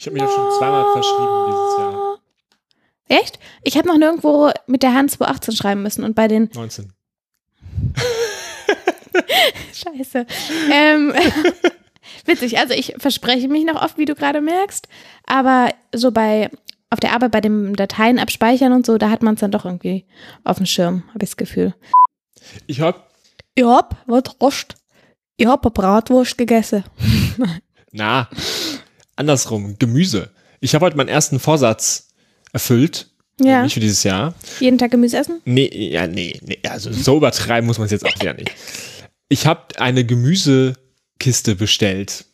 Ich habe mich ja schon zweimal verschrieben dieses Jahr. Echt? Ich habe noch nirgendwo mit der Hand 218 schreiben müssen und bei den 19. Scheiße. Ähm, witzig, also ich verspreche mich noch oft, wie du gerade merkst, aber so bei auf der Arbeit bei dem Dateien abspeichern und so, da hat man es dann doch irgendwie auf dem Schirm, habe ich das Gefühl. Ich hab, Ich hab, was Rost? Ich hab eine Bratwurst gegessen. na, andersrum, Gemüse. Ich habe heute meinen ersten Vorsatz erfüllt. Ja. Nicht für dieses Jahr. Jeden Tag Gemüse essen? Nee, ja, nee, nee, also so übertreiben muss man es jetzt auch wieder nicht. Ich habe eine Gemüsekiste bestellt.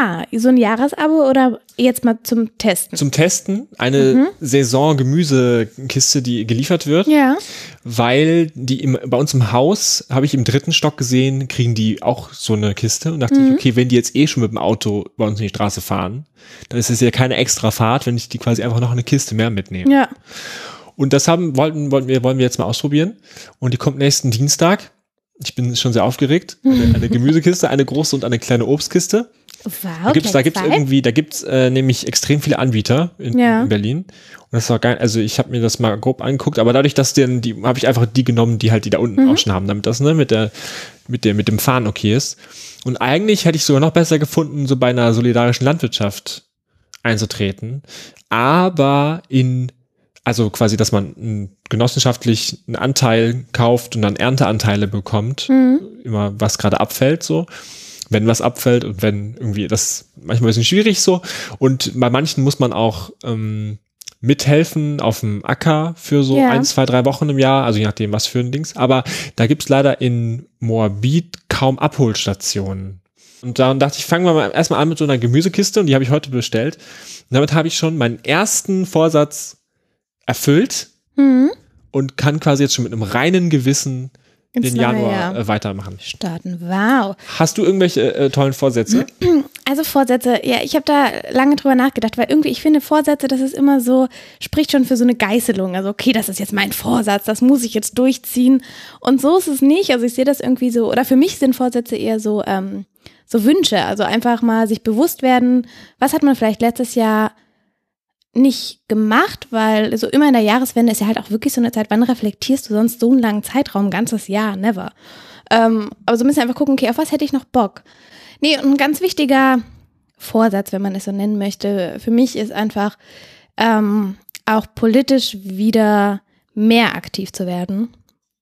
Ah, so ein Jahresabo oder jetzt mal zum Testen? Zum Testen eine Saison-Gemüsekiste, die geliefert wird, ja. weil die im, bei uns im Haus, habe ich im dritten Stock gesehen, kriegen die auch so eine Kiste und dachte ich, okay, wenn die jetzt eh schon mit dem Auto bei uns in die Straße fahren, dann ist es ja keine extra Fahrt, wenn ich die quasi einfach noch eine Kiste mehr mitnehme. Ja. Und das haben, wollten, wollten wir, wollen wir jetzt mal ausprobieren. Und die kommt nächsten Dienstag. Ich bin schon sehr aufgeregt. Eine, eine Gemüsekiste, eine große und eine kleine Obstkiste. Wow, Da gibt's, da gleich gibt's irgendwie, da gibt's äh, nämlich extrem viele Anbieter in, Ja. in Berlin. Und das war geil. Also ich habe mir das mal grob angeguckt, aber dadurch, dass den, die habe ich einfach die genommen, die halt die da unten Mhm. auch schon haben, damit das ne mit der mit der mit dem Fahren okay ist. Und eigentlich hätte ich sogar noch besser gefunden, so bei einer solidarischen Landwirtschaft einzutreten, aber in also quasi, dass man genossenschaftlich einen Anteil kauft und dann Ernteanteile bekommt, Mhm. immer was gerade abfällt so wenn was abfällt und wenn irgendwie das manchmal ein bisschen schwierig so. Und bei manchen muss man auch ähm, mithelfen auf dem Acker für so Ja. ein, zwei, drei Wochen im Jahr, also je nachdem, was für ein Dings. Aber da gibt's leider in Moabit kaum Abholstationen. Und dann dachte ich, fangen wir mal erstmal an mit so einer Gemüsekiste und die habe ich heute bestellt. Und damit habe ich schon meinen ersten Vorsatz erfüllt Mhm. und kann quasi jetzt schon mit einem reinen Gewissen Ins den Januar Jahr. äh, weitermachen. Starten. Wow. Hast du irgendwelche äh, tollen Vorsätze? Also Vorsätze, ja, ich habe da lange drüber nachgedacht, weil irgendwie, ich finde Vorsätze, das ist immer so, spricht schon für so eine Geißelung. Also, okay, das ist jetzt mein Vorsatz, das muss ich jetzt durchziehen. Und so ist es nicht. Also ich sehe das irgendwie so, oder für mich sind Vorsätze eher so, ähm, so Wünsche. Also einfach mal sich bewusst werden, was hat man vielleicht letztes Jahr nicht gemacht, weil so immer in der Jahreswende ist ja halt auch wirklich so eine Zeit, wann reflektierst du sonst so einen langen Zeitraum, ein ganzes Jahr, never. Ähm, aber so ein bisschen einfach gucken, okay, auf was hätte ich noch Bock? Nee, und ein ganz wichtiger Vorsatz, wenn man es so nennen möchte, für mich ist einfach ähm, auch politisch wieder mehr aktiv zu werden.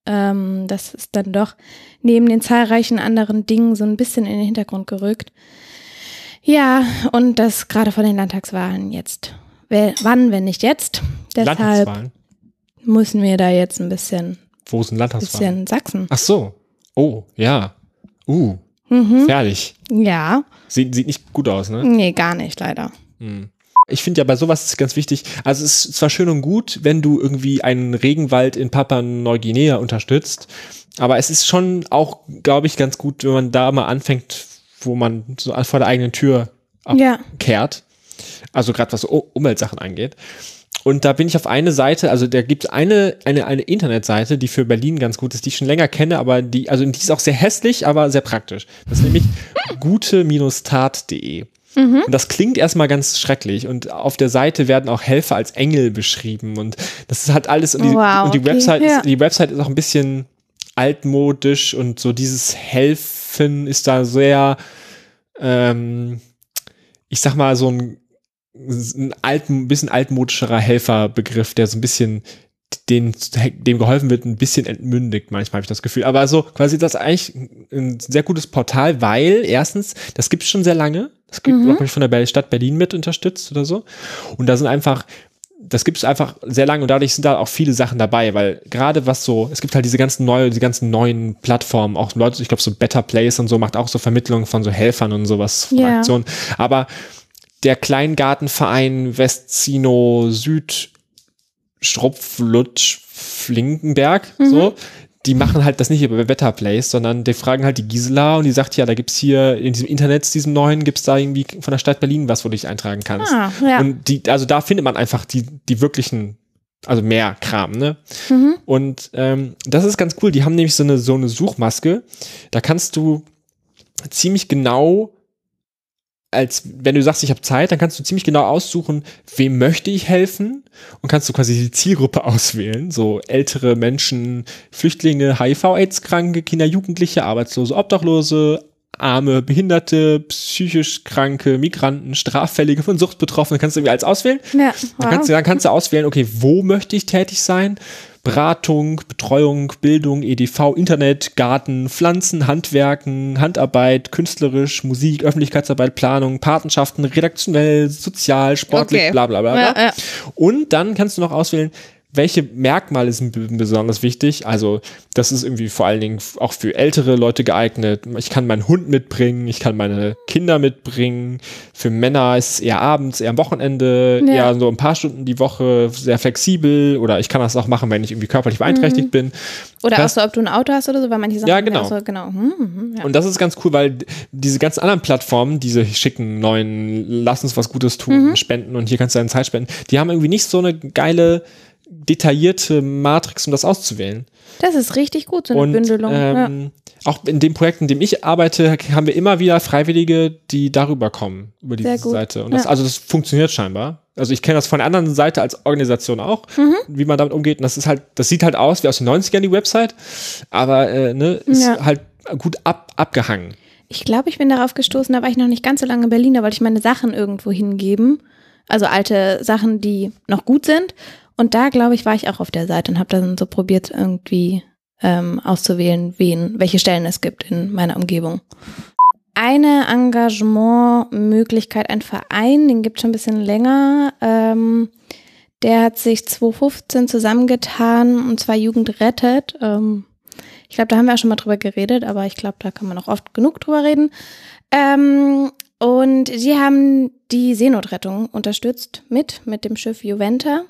Ähm, das ist dann doch neben den zahlreichen anderen Dingen so ein bisschen in den Hintergrund gerückt. Ja, und das gerade vor den Landtagswahlen jetzt. Wann, wenn nicht jetzt? Deshalb müssen wir da jetzt ein bisschen, Wo ist ein Landtagswahlen? bisschen Sachsen. Ach so. Oh, ja. Uh, Mhm. fertig. Ja, Sieht, sieht nicht gut aus, ne? nee, gar nicht, leider. Ich finde ja bei sowas ist ganz wichtig. Also es ist zwar schön und gut, wenn du irgendwie einen Regenwald in Papua-Neuguinea unterstützt, aber es ist schon auch, glaube ich, ganz gut, wenn man da mal anfängt, wo man so vor der eigenen Tür Ja. Also gerade was Umweltsachen angeht. Und da bin ich auf eine Seite, also da gibt es eine, eine, eine Internetseite, die für Berlin ganz gut ist, die ich schon länger kenne, aber die, also die ist auch sehr hässlich, aber sehr praktisch. Das ist nämlich gute-tat.de. Und das klingt erstmal ganz schrecklich. Und auf der Seite werden auch Helfer als Engel beschrieben. Und das ist halt alles. Und die, Wow, und die okay, Website ja. ist, die Website ist auch ein bisschen altmodisch und so dieses Helfen ist da sehr, ähm, ich sag mal, so ein, ein alten, bisschen altmodischerer Helferbegriff, der so ein bisschen den, dem geholfen wird, ein bisschen entmündigt, manchmal habe ich das Gefühl. Aber so quasi das ist eigentlich ein sehr gutes Portal, weil erstens, das gibt es schon sehr lange. Das gibt, glaube ich, von der Stadt Berlin mit unterstützt oder so. Und da sind einfach, das gibt es einfach sehr lange und dadurch sind da auch viele Sachen dabei, weil gerade was so, es gibt halt diese ganzen neue, die ganzen neuen Plattformen, auch Leute, ich glaube so Better Place und so macht auch so Vermittlungen von so Helfern und sowas von Ja. Aktionen. Aber der Kleingartenverein Westzino Süd Strupflutsch Flinkenberg, so, die machen halt das nicht über Better Place, sondern die fragen halt die Gisela und die sagt, ja, da gibt's hier in diesem Internet, diesem neuen, gibt's da irgendwie von der Stadt Berlin was, wo du dich eintragen kannst. Ah, ja. Und die, also da findet man einfach die, die wirklichen, also mehr Kram, ne? Und ähm, das ist ganz cool. Die haben nämlich so eine, so eine Suchmaske. Da kannst du ziemlich genau als wenn du sagst, ich habe Zeit, dann kannst du ziemlich genau aussuchen, wem möchte ich helfen und kannst du quasi die Zielgruppe auswählen, so ältere Menschen, Flüchtlinge, HIV-AIDS-Kranke, Kinder, Jugendliche, Arbeitslose, Obdachlose, Arme, Behinderte, psychisch Kranke, Migranten, Straffällige von Suchtbetroffenen, kannst du irgendwie alles auswählen. Ja, Dann kannst, du, dann kannst du auswählen, okay, wo möchte ich tätig sein? Beratung, Betreuung, Bildung, EDV, Internet, Garten, Pflanzen, Handwerken, Handarbeit, künstlerisch, Musik, Öffentlichkeitsarbeit, Planung, Patenschaften, redaktionell, sozial, sportlich, Okay. bla bla bla. bla. Ja, ja. Und dann kannst du noch auswählen, welche Merkmale sind besonders wichtig? Also, das ist irgendwie vor allen Dingen auch für ältere Leute geeignet. Ich kann meinen Hund mitbringen, ich kann meine Kinder mitbringen. Für Männer ist es eher abends, eher am Wochenende, Ja. eher so ein paar Stunden die Woche, sehr flexibel. Oder ich kann das auch machen, wenn ich irgendwie körperlich beeinträchtigt bin. Oder Das- auch so, ob du ein Auto hast oder so, weil manche Sachen Ja, genau. so, genau. Hm, hm, ja. Und das ist ganz cool, weil diese ganzen anderen Plattformen, diese schicken neuen, lass uns was Gutes tun, spenden und hier kannst du deine Zeit spenden, die haben irgendwie nicht so eine geile, detaillierte Matrix, um das auszuwählen. Das ist richtig gut, so eine Und Bündelung. ja. ähm, auch in dem Projekt, in dem ich arbeite, haben wir immer wieder Freiwillige, die darüber kommen, über diese. Seite. Und das, Ja. also das funktioniert scheinbar. Also ich kenne das von der anderen Seite als Organisation auch, Mhm. wie man damit umgeht. Und das ist halt, das sieht halt aus wie aus den 90ern die Website, aber äh, ne, ist Ja. halt gut ab, abgehangen. Ich glaube, ich bin darauf gestoßen, da war ich noch nicht ganz so lange in Berlin, da wollte ich meine Sachen irgendwo hingeben. Also alte Sachen, die noch gut sind. Und da, glaube ich, war ich auch auf der Seite und habe dann so probiert, irgendwie ähm, auszuwählen, wen, welche Stellen es gibt in meiner Umgebung. Eine Engagementmöglichkeit, ein Verein, den gibt es schon ein bisschen länger. Ähm, der hat sich 2015 zusammengetan und zwar Jugend rettet. Ähm, ich glaube, da haben wir auch schon mal drüber geredet, aber ich glaube, da kann man auch oft genug drüber reden. Ähm, und die haben die Seenotrettung unterstützt mit, mit dem Schiff Juventa.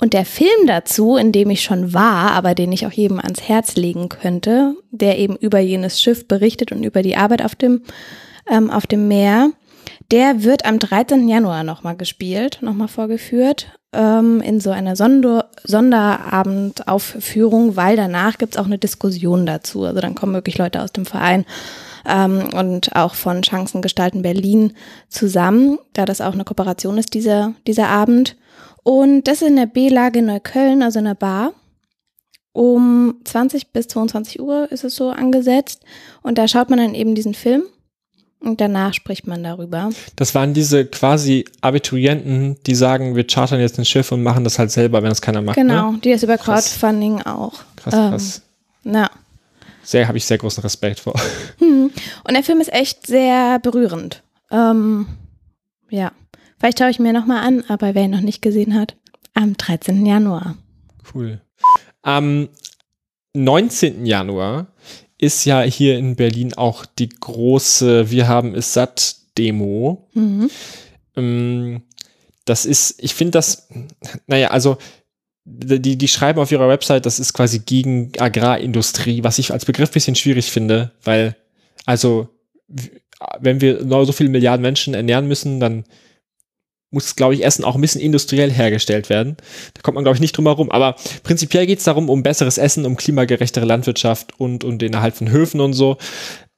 Und der Film dazu, in dem ich schon war, aber den ich auch jedem ans Herz legen könnte, der eben über jenes Schiff berichtet und über die Arbeit auf dem, ähm, auf dem Meer, der wird am 13. Januar nochmal gespielt, nochmal vorgeführt, ähm, in so einer Sonder Sonderabendaufführung, weil danach gibt's auch eine Diskussion dazu. Also dann kommen wirklich Leute aus dem Verein ähm, und auch von Chancen gestalten Berlin zusammen, da das auch eine Kooperation ist, dieser, dieser Abend. Und das in der B-Lage Neukölln, also in der Bar. Um 20 bis 22 Uhr ist es so angesetzt. Und da schaut man dann eben diesen Film. Und danach spricht man darüber. Das waren diese quasi Abiturienten, die sagen, wir chartern jetzt ein Schiff und machen das halt selber, wenn das keiner macht. Genau, Ne? die ist über Krass. Crowdfunding auch. Krass, Ähm, krass. Ja. Sehr, habe ich sehr großen Respekt vor. Und der Film ist echt sehr berührend. Ähm, ja. Vielleicht schaue ich mir nochmal an, aber wer ihn noch nicht gesehen hat, am 13. Januar. Cool. Am 19. Januar ist ja hier in Berlin auch die große Wir haben es satt Demo. Mhm. Ähm, Das ist, ich finde das, naja, also die, die schreiben auf ihrer Website, das ist quasi gegen Agrarindustrie, was ich als Begriff bisschen schwierig finde, weil, also, wenn wir so viele Milliarden Menschen ernähren müssen, dann muss, glaube ich, Essen auch ein bisschen industriell hergestellt werden. Da kommt man, glaube ich, nicht drum herum. Aber prinzipiell geht es darum, um besseres Essen, um klimagerechtere Landwirtschaft und, und den Erhalt von Höfen und so.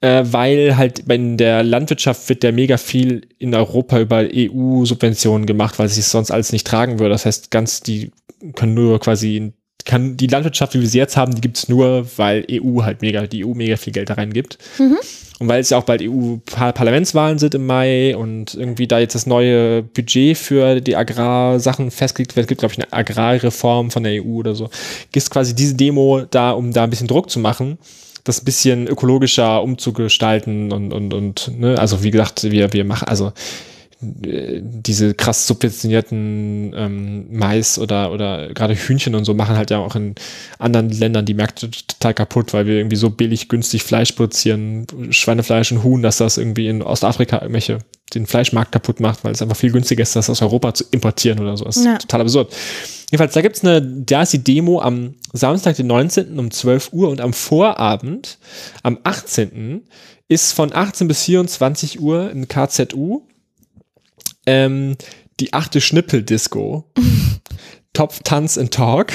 Äh, weil halt in der Landwirtschaft wird ja mega viel in Europa über EU-Subventionen gemacht, weil sich es sonst alles nicht tragen würde. Das heißt, ganz die können nur quasi kann die Landwirtschaft, wie wir sie jetzt haben, die gibt's nur, weil EU halt mega, die EU mega viel Geld da reingibt. Und weil es ja auch bald EU-Parlamentswahlen sind im Mai und irgendwie da jetzt das neue Budget für die Agrarsachen festgelegt wird, gibt, glaube ich, eine Agrarreform von der EU oder so. Gibt quasi diese Demo da, um da ein bisschen Druck zu machen, das ein bisschen ökologischer umzugestalten und, und, und, ne, also wie gesagt, wir, wir machen, also diese krass subventionierten ähm, Mais oder, oder gerade Hühnchen und so machen halt ja auch in anderen Ländern die Märkte total kaputt, weil wir irgendwie so billig günstig Fleisch produzieren, Schweinefleisch und Huhn, dass das irgendwie in Ostafrika irgendwelche den Fleischmarkt kaputt macht, weil es einfach viel günstiger ist, das aus Europa zu importieren oder so. Das ist Ja. total absurd. Jedenfalls, da gibt's eine, da ist die Demo am Samstag, den 19. um 12 Uhr und am Vorabend, am 18. ist von 18 bis 24 Uhr in KZU ähm, die achte Schnippel-Disco. Topf, Tanz and Talk.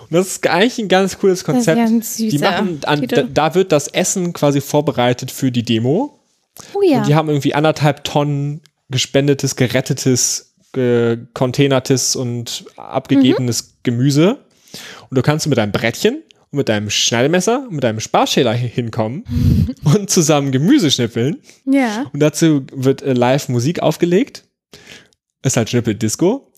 Und das ist eigentlich ein ganz cooles Konzept. süßer die machen, an, da, da wird das Essen quasi vorbereitet für die Demo. Oh ja. Und die haben irgendwie anderthalb Tonnen gespendetes, gerettetes, gecontainertes und abgegebenes Mhm. Gemüse. Und du kannst mit deinem Brettchen und mit deinem Schneidemesser und mit deinem Sparschäler hinkommen und zusammen Gemüse schnippeln. Ja. Und dazu wird äh, live Musik aufgelegt. Ist halt Schnippel-Disco.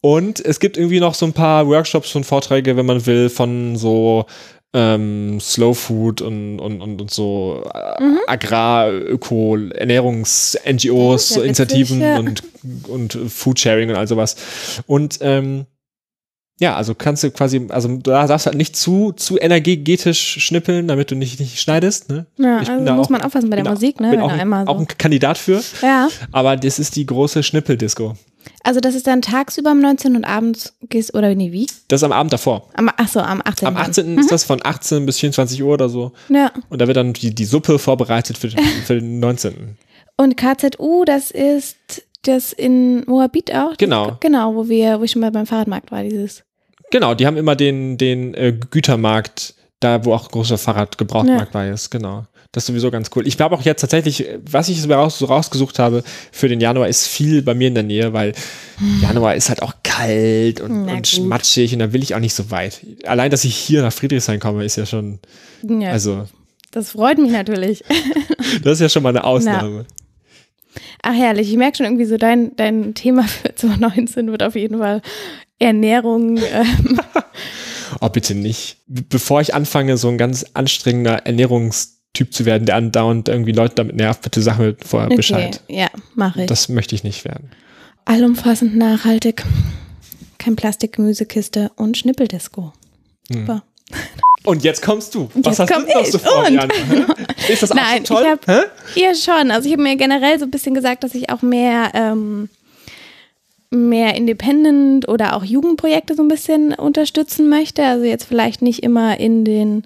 Und es gibt irgendwie noch so ein paar Workshops und Vorträge, wenn man will, von so ähm, Slow Food und, und, und, und so äh, Agrar, Öko, Ernährungs-NGOs, Initiativen ja. und, und Food Sharing und all sowas. Und ähm, ja, also kannst du quasi, also da darfst du halt nicht zu, zu energetisch schnippeln, damit du nicht, nicht schneidest. Ne? Ja, Ich also da muss auch- man aufpassen bei der Musik, ne? Bin auch, ein, einmal auch so. ein Kandidat für. Ja. Aber das ist die große Schnippeldisco. Also das ist dann tagsüber um 19 und abends gehst, oder nee, wie? Das ist am Abend davor. Am, ach so, am 18. Am dann. 18. ist das von 18 bis 24 Uhr oder so. Ja. Und da wird dann die, die Suppe vorbereitet für, für den 19. Und KZU, das ist das in Moabit auch? Genau. Genau, wo wir, wo ich schon mal beim Fahrradmarkt war, dieses. Genau, die haben immer den, den äh, Gütermarkt, da wo auch ein großer Fahrradgebrauchtmarkt bei ist. Genau. Das ist sowieso ganz cool. Ich glaube auch jetzt tatsächlich, äh, was ich so, raus, so rausgesucht habe für den Januar, ist viel bei mir in der Nähe, weil Januar ist halt auch kalt und, Na und gut. matschig und da will ich auch nicht so weit. Allein, dass ich hier nach Friedrichshain komme, ist ja schon, Ja, also, das freut mich natürlich. das ist ja schon mal eine Ausnahme. Ach herrlich, ich merke schon irgendwie so, dein, dein Thema für 2019 wird auf jeden Fall Ernährung. Ähm, Oh, bitte nicht. Bevor ich anfange, so ein ganz anstrengender Ernährungstyp zu werden, der andauernd irgendwie Leute damit nervt, bitte sag mir vorher okay, Bescheid. ja, mache ich. Das möchte ich nicht werden. Allumfassend nachhaltig. Kein Plastik, Gemüsekiste und Schnippeldisco. Hm. Super. Und jetzt kommst du. Was Jetzt hast komm du noch so vor, Und? Jan? Ist das auch Nein, so toll? hab- Hä? Ja, schon. Also ich habe mir generell so ein bisschen gesagt, dass ich auch mehr, ähm, mehr Independent oder auch Jugendprojekte so ein bisschen unterstützen möchte. Also jetzt vielleicht nicht immer in den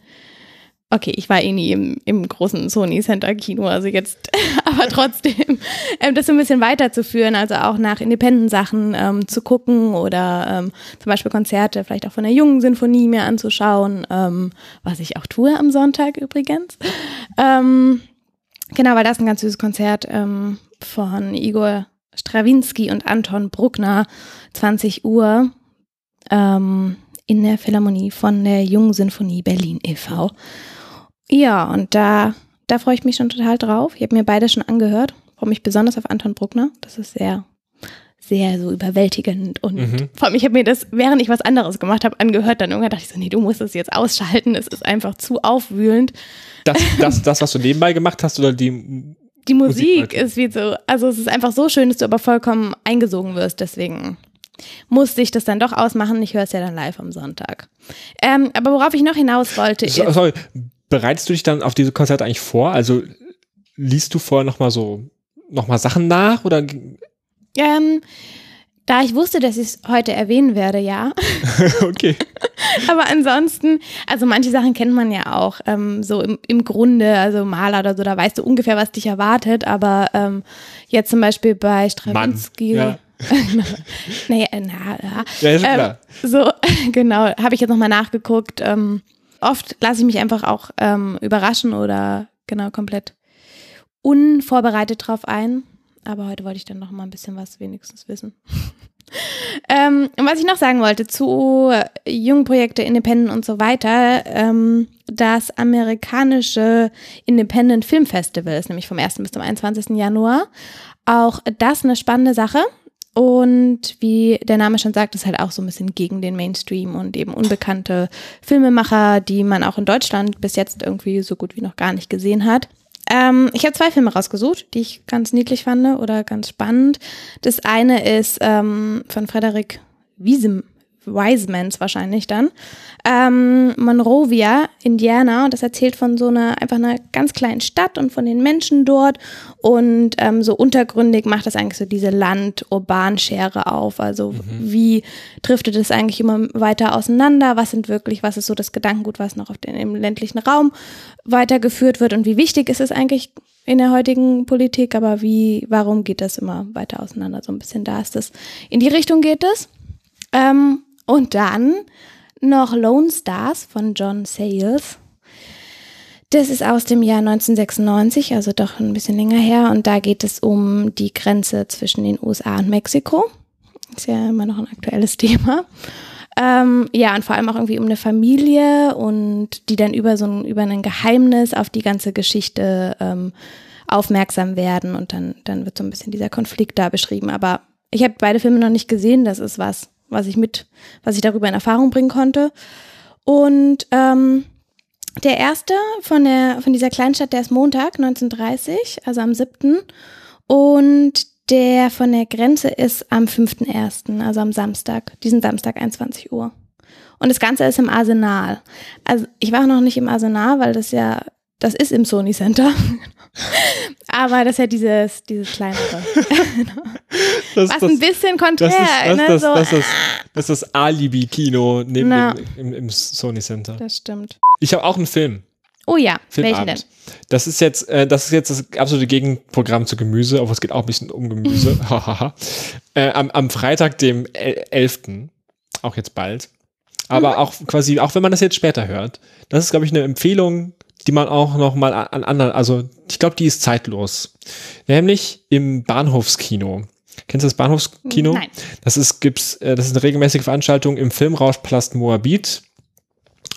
Okay, ich war eh nie im, im großen Sony Center Kino, also jetzt, aber trotzdem, ähm, das so ein bisschen weiterzuführen, also auch nach Independent-Sachen ähm, zu gucken oder ähm, zum Beispiel Konzerte vielleicht auch von der jungen Sinfonie mir anzuschauen, ähm, was ich auch tue am Sonntag übrigens. Ähm, genau, weil das ein ganz süßes Konzert ähm, von Igor Strawinski und Anton Bruckner, 20 Uhr. In der Philharmonie von der Jungen Sinfonie Berlin e.V. Ja, und da, da freue ich mich schon total drauf. Ich habe mir beide schon angehört. Freue mich besonders auf Anton Bruckner. Das ist sehr, sehr so überwältigend. Und Mhm. vor allem, ich habe mir das, während ich was anderes gemacht habe, angehört. Dann irgendwann dachte ich so, nee, du musst das jetzt ausschalten. Es ist einfach zu aufwühlend. Das, das, das, was du nebenbei gemacht hast oder die. Die Musik Musik, ist wie so, also es ist einfach so schön, dass du aber vollkommen eingesogen wirst. Deswegen musste ich das dann doch ausmachen. Ich höre es ja dann live am Sonntag. Ähm, aber worauf ich noch hinaus wollte, So, sorry, bereitest du dich dann auf diese Konzerte eigentlich vor? Also liest du vorher nochmal so, nochmal Sachen nach oder? ähm, da ich wusste, dass ich es heute erwähnen werde, ja. okay. Aber ansonsten, also manche Sachen kennt man ja auch, ähm, so im, im Grunde, also Maler oder so, da weißt du ungefähr, was dich erwartet, aber ähm, jetzt zum Beispiel bei Stravinsky. ja. naja, na, ja. Ja, ist Ähm, klar. so, genau, habe ich jetzt nochmal nachgeguckt. Ähm, oft lasse ich mich einfach auch ähm, überraschen oder genau komplett unvorbereitet drauf ein. Aber heute wollte ich dann noch mal ein bisschen was wenigstens wissen. ähm, und was ich noch sagen wollte zu Jugendprojekte, Independent und so weiter, ähm, das amerikanische Independent Film Festival ist nämlich vom 1. bis zum 21. Januar. Auch das eine spannende Sache. Und wie der Name schon sagt, ist halt auch so ein bisschen gegen den Mainstream und eben unbekannte Filmemacher, die man auch in Deutschland bis jetzt irgendwie so gut wie noch gar nicht gesehen hat. Ähm, ich habe zwei Filme rausgesucht, die ich ganz niedlich fand oder ganz spannend. Das eine ist ähm, von Frederik Wiesem, Wisemans wahrscheinlich dann. Ähm, Monrovia, Indiana, und das erzählt von so einer einfach einer ganz kleinen Stadt und von den Menschen dort. Und ähm, so untergründig macht das eigentlich so diese Land-Urban-Schere auf. Also wie driftet es eigentlich immer weiter auseinander? Was sind wirklich, was ist so das Gedankengut, was noch auf den, im ländlichen Raum weitergeführt wird und wie wichtig ist es eigentlich in der heutigen Politik, aber wie, warum geht das immer weiter auseinander? So ein bisschen da ist das. In die Richtung geht es. Ähm, und dann noch Lone Stars von John Sayles. Das ist aus dem Jahr 1996, also doch ein bisschen länger her. Und da geht es um die Grenze zwischen den USA und Mexiko. Ist ja immer noch ein aktuelles Thema. Ähm, ja, und vor allem auch irgendwie um eine Familie und die dann über so ein, über ein Geheimnis auf die ganze Geschichte ähm, aufmerksam werden. Und dann, dann wird so ein bisschen dieser Konflikt da beschrieben. Aber ich habe beide Filme noch nicht gesehen. Das ist was, was ich mit, was ich darüber in Erfahrung bringen konnte. Und ähm, der erste von, der, von dieser Kleinstadt, der ist Montag 1930, also am 7. Und der von der Grenze ist am 5.1., also am Samstag, diesen Samstag 21 Uhr. Und das Ganze ist im Arsenal. Also ich war noch nicht im Arsenal, weil das ja, das ist im Sony Center. Aber das ist ja dieses, dieses kleinere. Das, Was das, ein bisschen das, konträr, ist, das, ne? das, so, das, ist, das ist das Alibi-Kino neben Na. dem, im, im Sony Center. das stimmt. Ich habe auch einen Film. Oh ja, welchen Filmabend. denn? Das ist jetzt, äh, das ist jetzt das absolute Gegenprogramm zu Gemüse, aber es geht auch ein bisschen um Gemüse. Äh, am, am Freitag, dem el- 11., auch jetzt bald. Aber Mhm. auch quasi, auch wenn man das jetzt später hört, das ist, glaube ich, eine Empfehlung, die man auch noch mal an an anderen, also ich glaube, die ist zeitlos. Nämlich im Bahnhofskino. Kennst du das Bahnhofskino? Nein. Das ist, gibt's, äh, das ist eine regelmäßige Veranstaltung im Filmrauschpalast Moabit.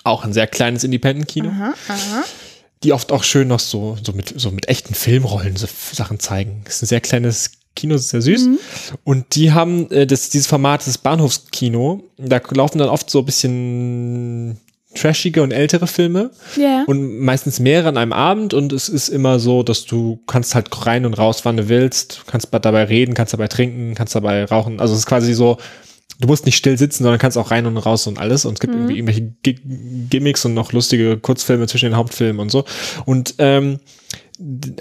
Auch ein sehr kleines Independent-Kino Aha, aha. die oft auch schön noch so, so, mit, so mit echten Filmrollen so Sachen zeigen. Das ist ein sehr kleines Kino, ist sehr süß. Und die haben äh, das, dieses Format, das Bahnhofskino, da laufen dann oft so ein bisschen trashige und ältere Filme Ja. und meistens mehrere an einem Abend und es ist immer so, dass du kannst halt rein und raus, wann du willst, kannst dabei reden, kannst dabei trinken, kannst dabei rauchen. Also es ist quasi so, du musst nicht still sitzen, sondern kannst auch rein und raus und alles und es gibt irgendwie irgendwelche Gi- Gimmicks und noch lustige Kurzfilme zwischen den Hauptfilmen und so. Und ähm,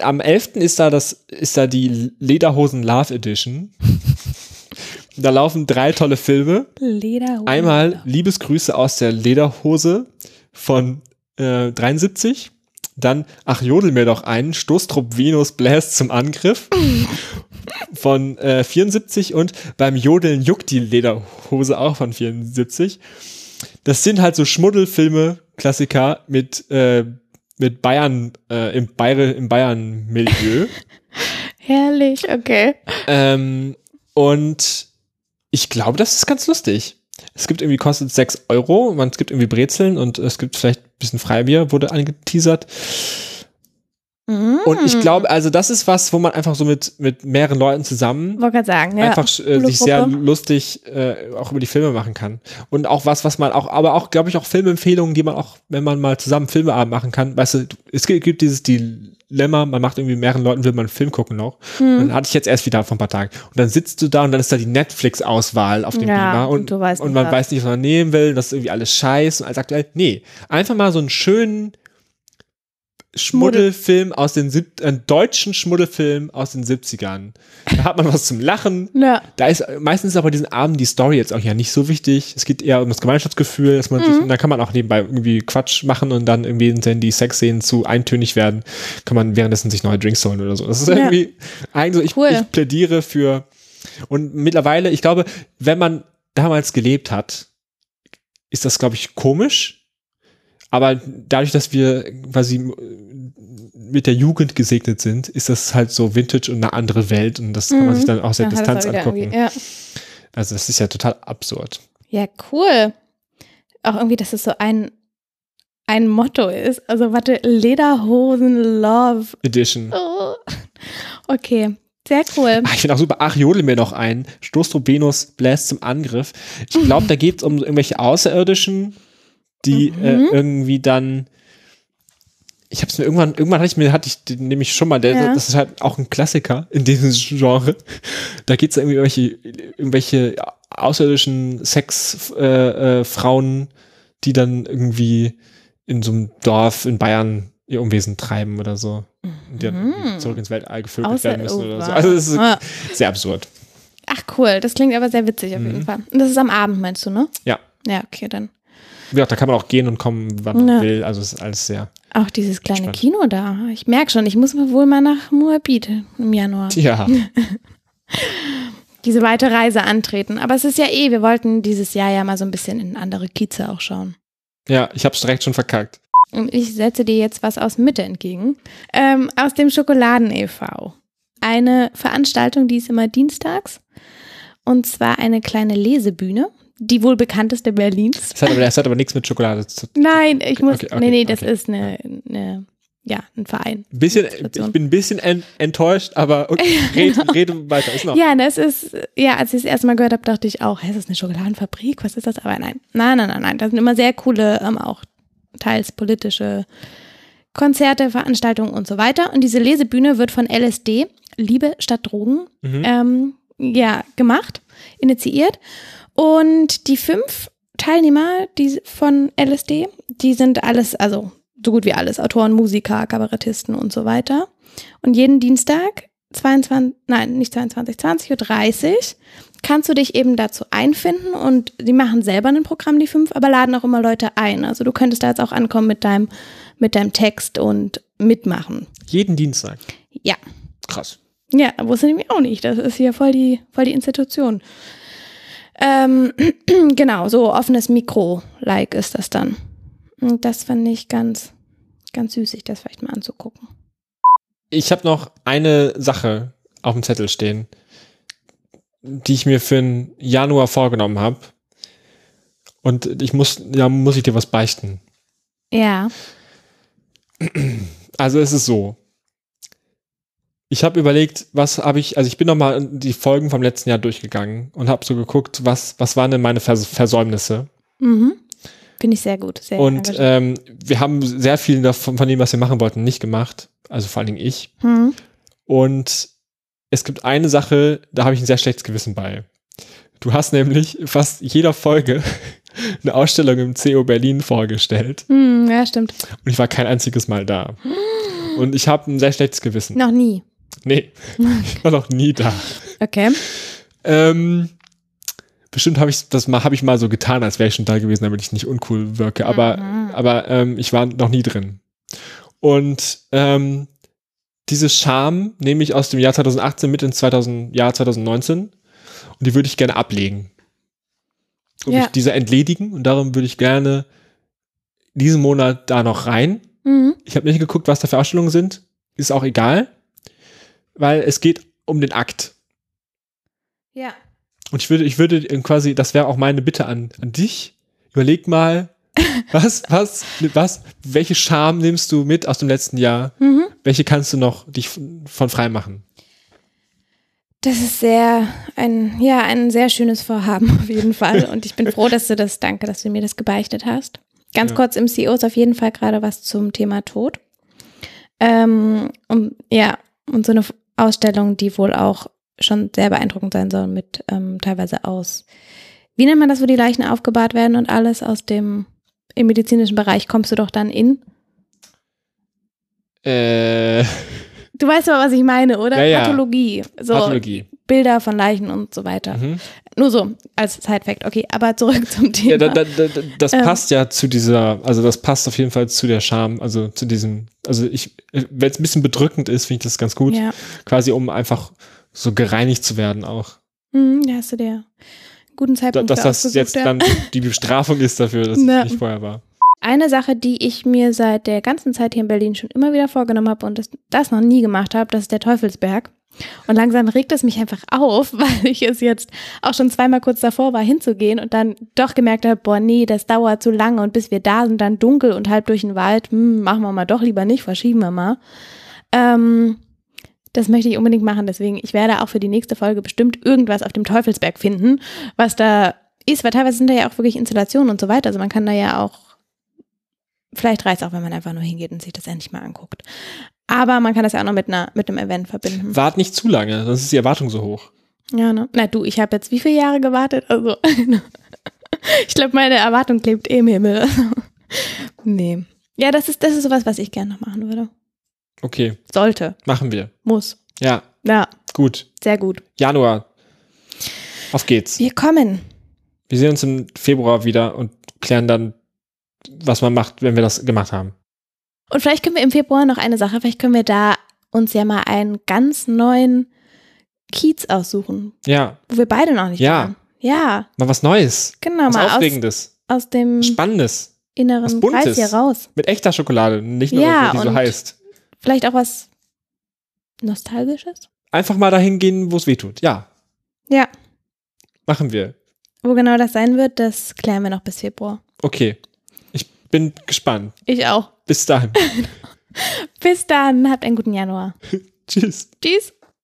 am 11. ist da das, ist da die Lederhosen Love Edition. da laufen drei tolle Filme. Lederhose. Einmal Liebesgrüße aus der Lederhose von äh, 73. Dann Ach, jodel mir doch ein. Stoßtrupp Venus bläst zum Angriff von äh, 74 und beim Jodeln juckt die Lederhose auch von 74. Das sind halt so Schmuddelfilme, Klassiker mit, äh, mit Bayern, äh, im, Bayern, im Bayern-Milieu. Herrlich, okay. Ähm, und ich glaube, das ist ganz lustig. Es gibt irgendwie, kostet 6 Euro, man, es gibt irgendwie Brezeln und es gibt vielleicht ein bisschen Freibier, wurde angeteasert. Und ich glaube, also das ist was, wo man einfach so mit, mit mehreren Leuten zusammen sagen, ja. einfach äh, sich sehr lustig äh, auch über die Filme machen kann. Und auch was, was man auch, aber auch, glaube ich, auch Filmempfehlungen, die man auch, wenn man mal zusammen Filmeabend machen kann, weißt du, es gibt, dieses Dilemma, man macht irgendwie mehreren Leuten, will man einen Film gucken noch. Hm. Und dann hatte ich jetzt erst wieder vor ein paar Tagen. Und dann sitzt du da und dann ist da die Netflix-Auswahl auf dem Ja, Beamer und und, und man was. weiß nicht, was man nehmen will, das ist irgendwie alles scheiße und alles aktuell. Nee, einfach mal so einen schönen Schmuddelfilm aus den sieb einen deutschen Schmuddelfilm aus den 70ern. Da hat man was zum Lachen. Ja. Da ist meistens aber diesen Abend die Story jetzt auch ja nicht so wichtig. Es geht eher um das Gemeinschaftsgefühl, dass man Mhm. sich, und da kann man auch nebenbei irgendwie Quatsch machen und dann irgendwie, wenn die Sexszenen zu eintönig werden, kann man währenddessen sich neue Drinks holen oder so. Das ist Ja. irgendwie, eigentlich so, ich, Cool. ich plädiere für, und mittlerweile, ich glaube, wenn man damals gelebt hat, ist das, glaube ich, komisch. Aber dadurch, dass wir quasi mit der Jugend gesegnet sind, ist das halt so Vintage und eine andere Welt und das kann man sich dann aus der Dann hat Distanz es auch wieder angucken. Ja. Also das ist ja total absurd. ja, cool. Auch irgendwie, dass es so ein, ein Motto ist. Also, warte, Lederhosen Love. Edition. Oh. Okay, sehr cool. Ah, ich finde auch super, ach, jodel mir noch ein. Stoßtrupp Venus bläst zum Angriff. Ich glaube, da geht es um irgendwelche Außerirdischen, die Mhm. äh, irgendwie dann. Ich habe es mir irgendwann, irgendwann hatte ich mir, hatte ich den nämlich schon mal, der, Ja. das ist halt auch ein Klassiker in diesem Genre. Da geht es irgendwie irgendwelche, irgendwelche außerirdischen Sexfrauen, äh, äh, die dann irgendwie in so einem Dorf in Bayern ihr Unwesen treiben oder so. Und die dann irgendwie zurück ins Weltall gevögelt Außer- werden müssen oh, oder so. Also das ist Ah. sehr absurd. Ach, cool. Das klingt aber sehr witzig auf Mhm. jeden Fall. Und das ist am Abend, meinst du, ne? Ja. Ja, okay, dann. Ja, da kann man auch gehen und kommen, wann man Ja. will. Also es ist alles sehr. Auch dieses kleine Spannend. Kino da. Ich merke schon, ich muss wohl mal nach Moabit im Januar Ja, diese weite Reise antreten. Aber es ist ja eh, wir wollten dieses Jahr ja mal so ein bisschen in andere Kieze auch schauen. ja, ich hab's direkt schon verkackt. Und ich setze dir jetzt was aus Mitte entgegen. Ähm, aus dem Schokoladen e.V. Eine Veranstaltung, die ist immer dienstags. Und zwar eine kleine Lesebühne, die wohl bekannteste Berlins. Das hat aber, das hat aber nichts mit Schokolade zu tun. Nein, ich Okay, muss. okay, okay, nee, nee, das ist eine, eine, ja, ein Verein. Bisschen, ich bin ein bisschen en enttäuscht, aber okay, rede, rede weiter. Ist noch. Ja, das ist, ja, als ich es erstmal gehört habe, dachte ich auch, hä, ist das eine Schokoladenfabrik? Was ist das? Aber nein, nein, nein, nein, nein. Das sind immer sehr coole, ähm, auch teils politische Konzerte, Veranstaltungen und so weiter. Und diese Lesebühne wird von LSD, Liebe statt Drogen, Mhm. ähm, ja, gemacht, initiiert. Und die fünf Teilnehmer die von LSD, die sind alles, also so gut wie alles, Autoren, Musiker, Kabarettisten und so weiter. Und jeden Dienstag, 22, nein, nicht 22, 20.30 Uhr, kannst du dich eben dazu einfinden und die machen selber ein Programm, die fünf, aber laden auch immer Leute ein. Also du könntest da jetzt auch ankommen mit deinem, mit deinem Text und mitmachen. Jeden Dienstag. Ja. Krass. Ja, wusste ich nämlich auch nicht. Das ist hier voll die, voll die Institution. Ähm, genau, so offenes Mikro-like ist das dann. Und das fand ich ganz, ganz süßig, das vielleicht mal anzugucken. Ich habe noch eine Sache auf dem Zettel stehen, die ich mir für den Januar vorgenommen habe. Und ich muss, ja, muss ich dir was beichten. Ja. Also es ist so. Ich habe überlegt, was habe ich, also ich bin nochmal die Folgen vom letzten Jahr durchgegangen und habe so geguckt, was, was waren denn meine Vers Versäumnisse. Mhm. Finde ich sehr gut. Sehr Und ähm, wir haben sehr viel davon, von dem, was wir machen wollten, nicht gemacht. Also vor allen Dingen ich. hm. Und es gibt eine Sache, da habe ich ein sehr schlechtes Gewissen bei. Du hast nämlich fast jeder Folge eine Ausstellung im CO Berlin vorgestellt. Hm, ja, stimmt. Und ich war kein einziges Mal da. Und ich habe ein sehr schlechtes Gewissen. Noch nie. Nee, ich war noch nie da. Okay. Ähm, bestimmt habe ich das mal, habe ich mal so getan, als wäre ich schon da gewesen, damit ich nicht uncool wirke. Aber, aber ähm, ich war noch nie drin. Und ähm, diese Scham nehme ich aus dem Jahr 2018 mit ins 2000, Jahr 2019 und die würde ich gerne ablegen. Und Ja. mich dieser entledigen und darum würde ich gerne diesen Monat da noch rein. Mhm. Ich habe nicht geguckt, was da für Ausstellungen sind. Ist auch egal, weil es geht um den Akt. Ja. Und ich würde, ich würde quasi, das wäre auch meine Bitte an, an dich. Überleg mal, was, was, was, welche Scham nimmst du mit aus dem letzten Jahr? Mhm. Welche kannst du noch dich von frei machen? Das ist sehr, ein, ja, ein sehr schönes Vorhaben auf jeden Fall. Und ich bin froh, dass du das, danke, dass du mir das gebeichtet hast. Ganz Ja. kurz im CEO ist auf jeden Fall gerade was zum Thema Tod. Ähm, um, ja, und so eine Ausstellung, die wohl auch schon sehr beeindruckend sein soll, mit ähm, teilweise aus, wie nennt man das, wo die Leichen aufgebahrt werden und alles aus dem, im medizinischen Bereich kommst du doch dann in. Äh, Du weißt aber, was ich meine, oder? Ja, ja. Pathologie. So Pathologie. Bilder von Leichen und so weiter. Mhm. Nur so, als Side-Fact. Okay, aber zurück zum Thema. Ja, da, da, da, da- das Ähm. passt ja zu dieser, also das passt auf jeden Fall zu der Scham, also zu diesem, also ich, wenn es ein bisschen bedrückend ist, finde ich das ganz gut, Ja, quasi um einfach so gereinigt zu werden auch. mhm, da hast du dir guten Da, Zeitpunkt dass für das jetzt ja. dann die Bestrafung ist dafür, dass Ja. ich nicht vorher war. Eine Sache, die ich mir seit der ganzen Zeit hier in Berlin schon immer wieder vorgenommen habe und das, das noch nie gemacht habe, das ist der Teufelsberg. Und langsam regt es mich einfach auf, weil ich es jetzt auch schon zweimal kurz davor war, hinzugehen und dann doch gemerkt habe, boah, nee, das dauert zu lange und bis wir da sind, dann dunkel und halb durch den Wald, hm, machen wir mal doch lieber nicht, verschieben wir mal. Ähm, das möchte ich unbedingt machen, deswegen, ich werde auch für die nächste Folge bestimmt irgendwas auf dem Teufelsberg finden, was da ist, weil teilweise sind da ja auch wirklich Installationen und so weiter, also man kann da ja auch Vielleicht reicht es auch, wenn man einfach nur hingeht und sich das endlich mal anguckt. Aber man kann das ja auch noch mit, einer, mit einem Event verbinden. Wart nicht zu lange, sonst ist die Erwartung so hoch. Ja, ne? Na du, ich habe jetzt wie viele Jahre gewartet? Also, ich glaube, meine Erwartung klebt eh im Himmel. nee. Ja, das ist, das ist sowas, was ich gerne noch machen würde. Okay, Sollte, machen wir. muss. Ja, Ja, gut. sehr gut. Januar. Auf geht's. Wir kommen. Wir sehen uns im Februar wieder und klären dann, was man macht, wenn wir das gemacht haben. Und vielleicht können wir im Februar noch eine Sache, vielleicht können wir da uns ja mal einen ganz neuen Kiez aussuchen, Ja, wo wir beide noch nicht Ja. waren. Ja, mal was Neues. genau, Was mal aus, Aufregendes. aus dem Spannendes. inneren Buntes. Kreis hier raus. Mit echter Schokolade, nicht nur, Ja, die so heißt. Vielleicht auch was Nostalgisches? Einfach mal dahin gehen, wo es weh tut. Ja, Ja. machen wir. Wo genau das sein wird, das klären wir noch bis Februar. Okay. Ich bin gespannt. Ich auch. Bis dahin. Bis dann, habt einen guten Januar. Tschüss. Tschüss.